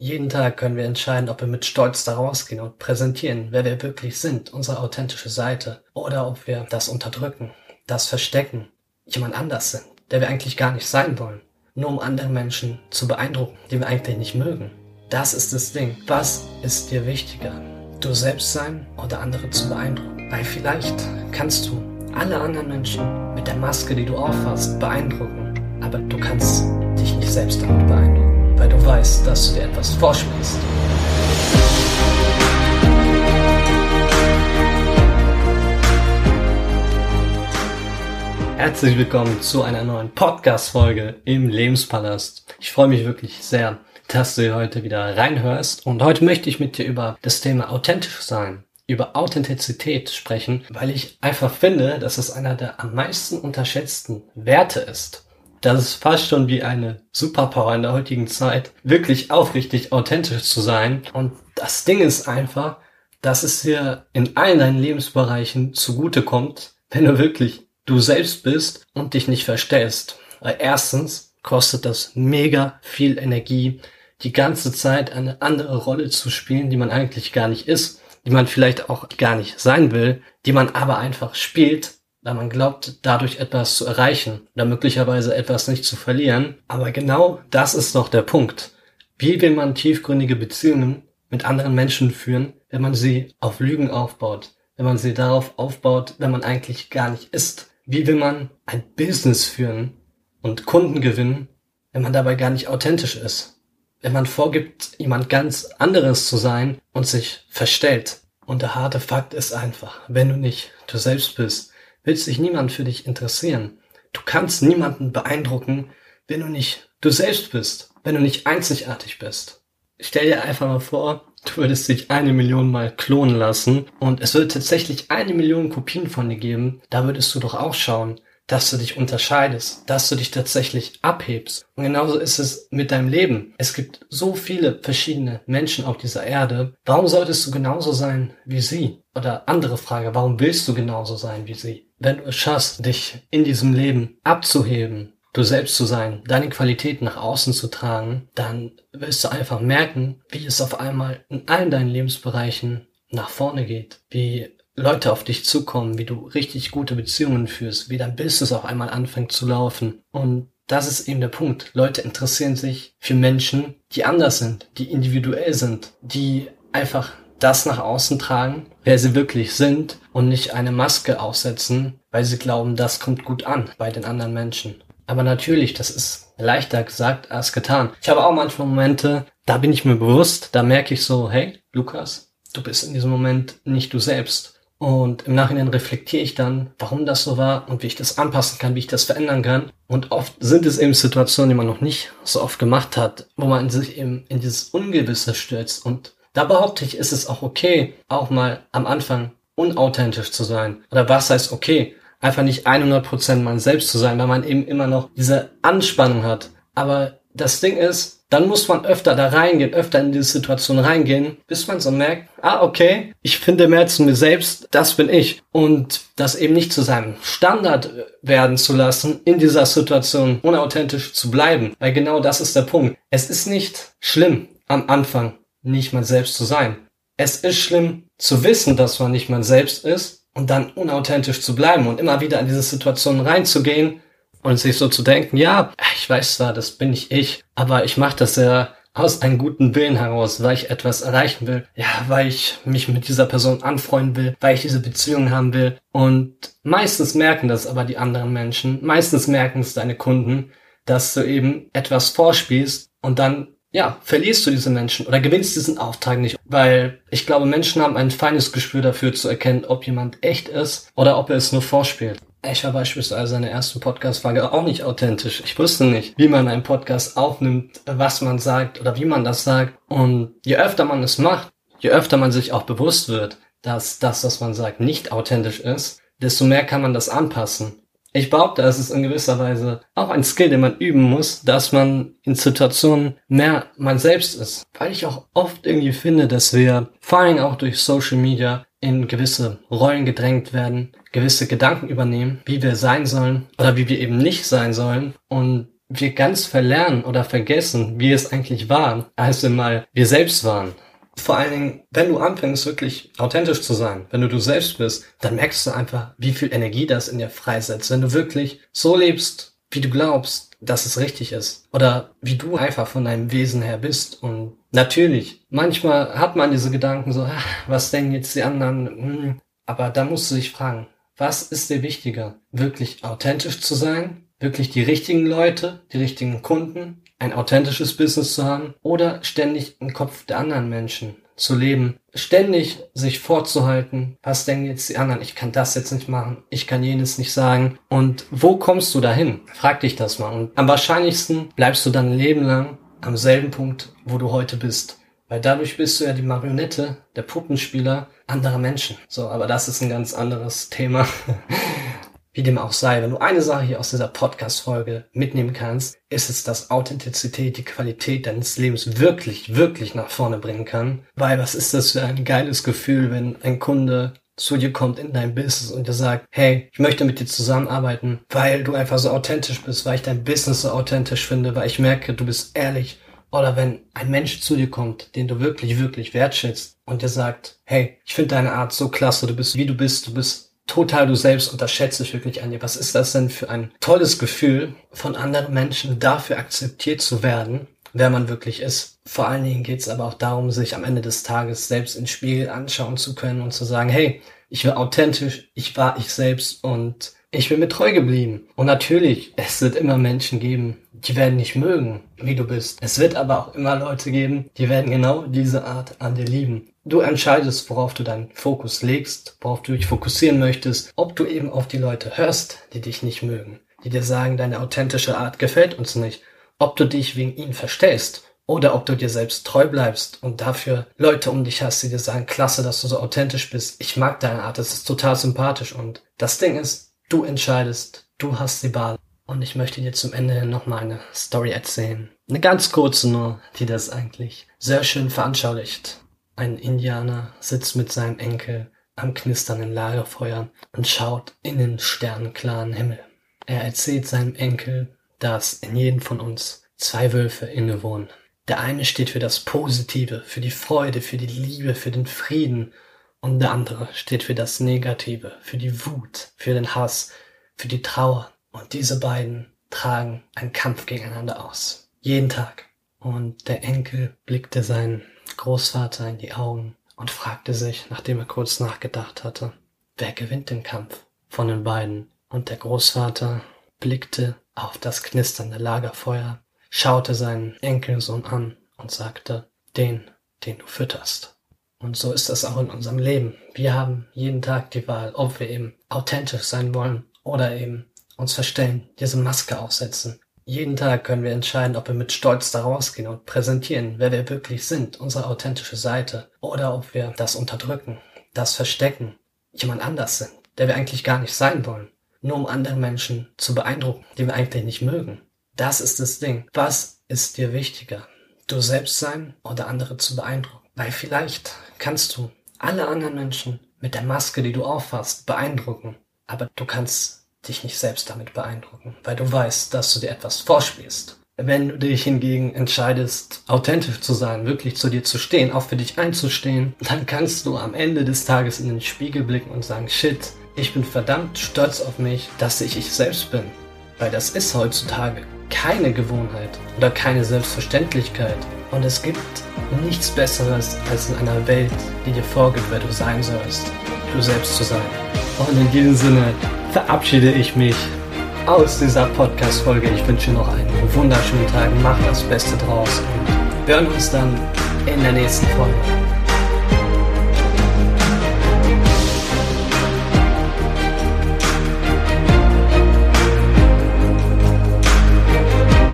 Jeden Tag können wir entscheiden, ob wir mit Stolz da rausgehen und präsentieren, wer wir wirklich sind, unsere authentische Seite, oder ob wir das unterdrücken, das verstecken, jemand anders sind, der wir eigentlich gar nicht sein wollen, nur um andere Menschen zu beeindrucken, die wir eigentlich nicht mögen. Das ist das Ding. Was ist dir wichtiger? Du selbst sein oder andere zu beeindrucken? Weil vielleicht kannst du alle anderen Menschen mit der Maske, die du aufhast, beeindrucken, aber du kannst dich nicht selbst damit beeindrucken weil du weißt, dass du dir etwas vorspielst. Herzlich willkommen zu einer neuen Podcast-Folge im Lebenspalast. Ich freue mich wirklich sehr, dass du heute wieder reinhörst. Und heute möchte ich mit dir über das Thema authentisch sein, über Authentizität sprechen, weil ich einfach finde, dass es einer der am meisten unterschätzten Werte ist. Das ist fast schon wie eine Superpower in der heutigen Zeit, wirklich aufrichtig authentisch zu sein. Und das Ding ist einfach, dass es dir in allen deinen Lebensbereichen zugutekommt, wenn du wirklich du selbst bist und dich nicht verstellst. Weil erstens kostet das mega viel Energie, die ganze Zeit eine andere Rolle zu spielen, die man eigentlich gar nicht ist, die man vielleicht auch gar nicht sein will, die man aber einfach spielt, weil man glaubt, dadurch etwas zu erreichen oder möglicherweise etwas nicht zu verlieren. Aber genau das ist doch der Punkt. Wie will man tiefgründige Beziehungen mit anderen Menschen führen, wenn man sie auf Lügen aufbaut, wenn man sie darauf aufbaut, wenn man eigentlich gar nicht ist? Wie will man ein Business führen und Kunden gewinnen, wenn man dabei gar nicht authentisch ist? Wenn man vorgibt, jemand ganz anderes zu sein und sich verstellt. Und der harte Fakt ist einfach, wenn du nicht du selbst bist, wird sich niemand für dich interessieren. Du kannst niemanden beeindrucken, wenn du nicht du selbst bist, wenn du nicht einzigartig bist. Stell dir einfach mal vor, du würdest dich eine Million Mal klonen lassen und es würde tatsächlich eine Million Kopien von dir geben, da würdest du doch auch schauen, dass du dich unterscheidest, dass du dich tatsächlich abhebst. Und genauso ist es mit deinem Leben. Es gibt so viele verschiedene Menschen auf dieser Erde. Warum solltest du genauso sein wie sie? Oder andere Frage, warum willst du genauso sein wie sie? Wenn du es schaffst, dich in diesem Leben abzuheben, du selbst zu sein, deine Qualität nach außen zu tragen, dann wirst du einfach merken, wie es auf einmal in allen deinen Lebensbereichen nach vorne geht, wie Leute auf dich zukommen, wie du richtig gute Beziehungen führst, wie dein Business auf einmal anfängt zu laufen. Und das ist eben der Punkt. Leute interessieren sich für Menschen, die anders sind, die individuell sind, die einfach das nach außen tragen, wer sie wirklich sind und nicht eine Maske aufsetzen, weil sie glauben, das kommt gut an bei den anderen Menschen. Aber natürlich, das ist leichter gesagt als getan. Ich habe auch manchmal Momente, da bin ich mir bewusst, da merke ich so, hey, Lukas, du bist in diesem Moment nicht du selbst. Und im Nachhinein reflektiere ich dann, warum das so war und wie ich das anpassen kann, wie ich das verändern kann. Und oft sind es eben Situationen, die man noch nicht so oft gemacht hat, wo man sich eben in dieses Ungewisse stürzt. Und da behaupte ich, ist es auch okay, auch mal am Anfang unauthentisch zu sein. Oder was heißt okay? Einfach nicht 100% man selbst zu sein, weil man eben immer noch diese Anspannung hat. Aber das Ding ist, dann muss man öfter da reingehen, öfter in diese Situation reingehen, bis man so merkt, ah, okay, ich finde mehr zu mir selbst, das bin ich. Und das eben nicht zu seinem Standard werden zu lassen, in dieser Situation unauthentisch zu bleiben. Weil genau das ist der Punkt. Es ist nicht schlimm, am Anfang nicht man selbst zu sein. Es ist schlimm zu wissen, dass man nicht man selbst ist und dann unauthentisch zu bleiben und immer wieder in diese Situation reinzugehen und sich so zu denken, ja, ich weiß zwar, das bin nicht ich, aber ich mache das ja aus einem guten Willen heraus, weil ich etwas erreichen will, ja, weil ich mich mit dieser Person anfreunden will, weil ich diese Beziehung haben will. Und meistens merken das aber die anderen Menschen, meistens merken es deine Kunden, dass du eben etwas vorspielst und dann ja, verlierst du diese Menschen oder gewinnst diesen Auftrag nicht, weil ich glaube, Menschen haben ein feines Gespür dafür zu erkennen, ob jemand echt ist oder ob er es nur vorspielt. Ich war beispielsweise in der ersten Podcast-Frage auch nicht authentisch. Ich wusste nicht, wie man einen Podcast aufnimmt, was man sagt oder wie man das sagt. Und je öfter man es macht, je öfter man sich auch bewusst wird, dass das, was man sagt, nicht authentisch ist, desto mehr kann man das anpassen. Ich behaupte, es ist in gewisser Weise auch ein Skill, den man üben muss, dass man in Situationen mehr man selbst ist. Weil ich auch oft irgendwie finde, dass wir, vor allem auch durch Social Media, in gewisse Rollen gedrängt werden, gewisse Gedanken übernehmen, wie wir sein sollen oder wie wir eben nicht sein sollen. Und wir ganz verlernen oder vergessen, wie es eigentlich war, als wir mal wir selbst waren. Vor allen Dingen, wenn du anfängst, wirklich authentisch zu sein, wenn du du selbst bist, dann merkst du einfach, wie viel Energie das in dir freisetzt. Wenn du wirklich so lebst, wie du glaubst, dass es richtig ist. Oder wie du einfach von deinem Wesen her bist. Und natürlich, manchmal hat man diese Gedanken so, ach, was denken jetzt die anderen? Hm. Aber da musst du dich fragen, was ist dir wichtiger? Wirklich authentisch zu sein? Wirklich die richtigen Leute, die richtigen Kunden, ein authentisches Business zu haben oder ständig im Kopf der anderen Menschen zu leben, ständig sich vorzuhalten, was denken jetzt die anderen, ich kann das jetzt nicht machen, ich kann jenes nicht sagen und wo kommst du dahin? Frag dich das mal und am wahrscheinlichsten bleibst du dann ein Leben lang am selben Punkt, wo du heute bist. Weil dadurch bist du ja die Marionette, der Puppenspieler anderer Menschen. So, aber das ist ein ganz anderes Thema. Wie dem auch sei, wenn du eine Sache hier aus dieser Podcast-Folge mitnehmen kannst, ist es, dass Authentizität die Qualität deines Lebens wirklich, wirklich nach vorne bringen kann. Weil was ist das für ein geiles Gefühl, wenn ein Kunde zu dir kommt in dein Business und dir sagt, hey, ich möchte mit dir zusammenarbeiten, weil du einfach so authentisch bist, weil ich dein Business so authentisch finde, weil ich merke, du bist ehrlich. Oder wenn ein Mensch zu dir kommt, den du wirklich, wirklich wertschätzt und dir sagt, hey, ich finde deine Art so klasse, du bist wie du bist, du bist total du selbst und das schätze ich wirklich an dir. Was ist das denn für ein tolles Gefühl, von anderen Menschen dafür akzeptiert zu werden, wer man wirklich ist. Vor allen Dingen geht es aber auch darum, sich am Ende des Tages selbst ins Spiegel anschauen zu können und zu sagen, hey, ich war authentisch, ich war ich selbst und ich bin mir treu geblieben. Und natürlich, es wird immer Menschen geben, die werden nicht mögen, wie du bist. Es wird aber auch immer Leute geben, die werden genau diese Art an dir lieben. Du entscheidest, worauf du deinen Fokus legst, worauf du dich fokussieren möchtest, ob du eben auf die Leute hörst, die dich nicht mögen, die dir sagen, deine authentische Art gefällt uns nicht, ob du dich wegen ihnen verstellst oder ob du dir selbst treu bleibst und dafür Leute um dich hast, die dir sagen, klasse, dass du so authentisch bist, ich mag deine Art, das ist total sympathisch und das Ding ist, du entscheidest, du hast die Wahl. Und ich möchte dir zum Ende nochmal eine Story erzählen. Eine ganz kurze nur, die das eigentlich sehr schön veranschaulicht. Ein Indianer sitzt mit seinem Enkel am knisternden Lagerfeuer und schaut in den sternenklaren Himmel. Er erzählt seinem Enkel, dass in jedem von uns zwei Wölfe innewohnen. Der eine steht für das Positive, für die Freude, für die Liebe, für den Frieden und der andere steht für das Negative, für die Wut, für den Hass, für die Trauer. Und diese beiden tragen einen Kampf gegeneinander aus. Jeden Tag. Und der Enkel blickte seinen Großvater in die Augen und fragte sich, nachdem er kurz nachgedacht hatte, wer gewinnt den Kampf von den beiden? Und der Großvater blickte auf das knisternde Lagerfeuer, schaute seinen Enkelsohn an und sagte, den, den du fütterst. Und so ist das auch in unserem Leben. Wir haben jeden Tag die Wahl, ob wir eben authentisch sein wollen oder eben uns verstellen, diese Maske aufsetzen, jeden Tag können wir entscheiden, ob wir mit Stolz da rausgehen und präsentieren, wer wir wirklich sind, unsere authentische Seite, oder ob wir das unterdrücken, das verstecken, jemand anders sind, der wir eigentlich gar nicht sein wollen, nur um andere Menschen zu beeindrucken, die wir eigentlich nicht mögen. Das ist das Ding. Was ist dir wichtiger? Du selbst sein oder andere zu beeindrucken? Weil vielleicht kannst du alle anderen Menschen mit der Maske, die du auffasst, beeindrucken, aber du kannst dich nicht selbst damit beeindrucken, weil du weißt, dass du dir etwas vorspielst. Wenn du dich hingegen entscheidest, authentisch zu sein, wirklich zu dir zu stehen, auch für dich einzustehen, dann kannst du am Ende des Tages in den Spiegel blicken und sagen, shit, ich bin verdammt stolz auf mich, dass ich ich selbst bin. Weil das ist heutzutage keine Gewohnheit oder keine Selbstverständlichkeit. Und es gibt nichts Besseres, als in einer Welt, die dir vorgibt, wer du sein sollst, du selbst zu sein. Und in diesem Sinne, verabschiede ich mich aus dieser Podcast-Folge. Ich wünsche noch einen wunderschönen Tag. Mach das Beste draus und wir hören uns dann in der nächsten Folge.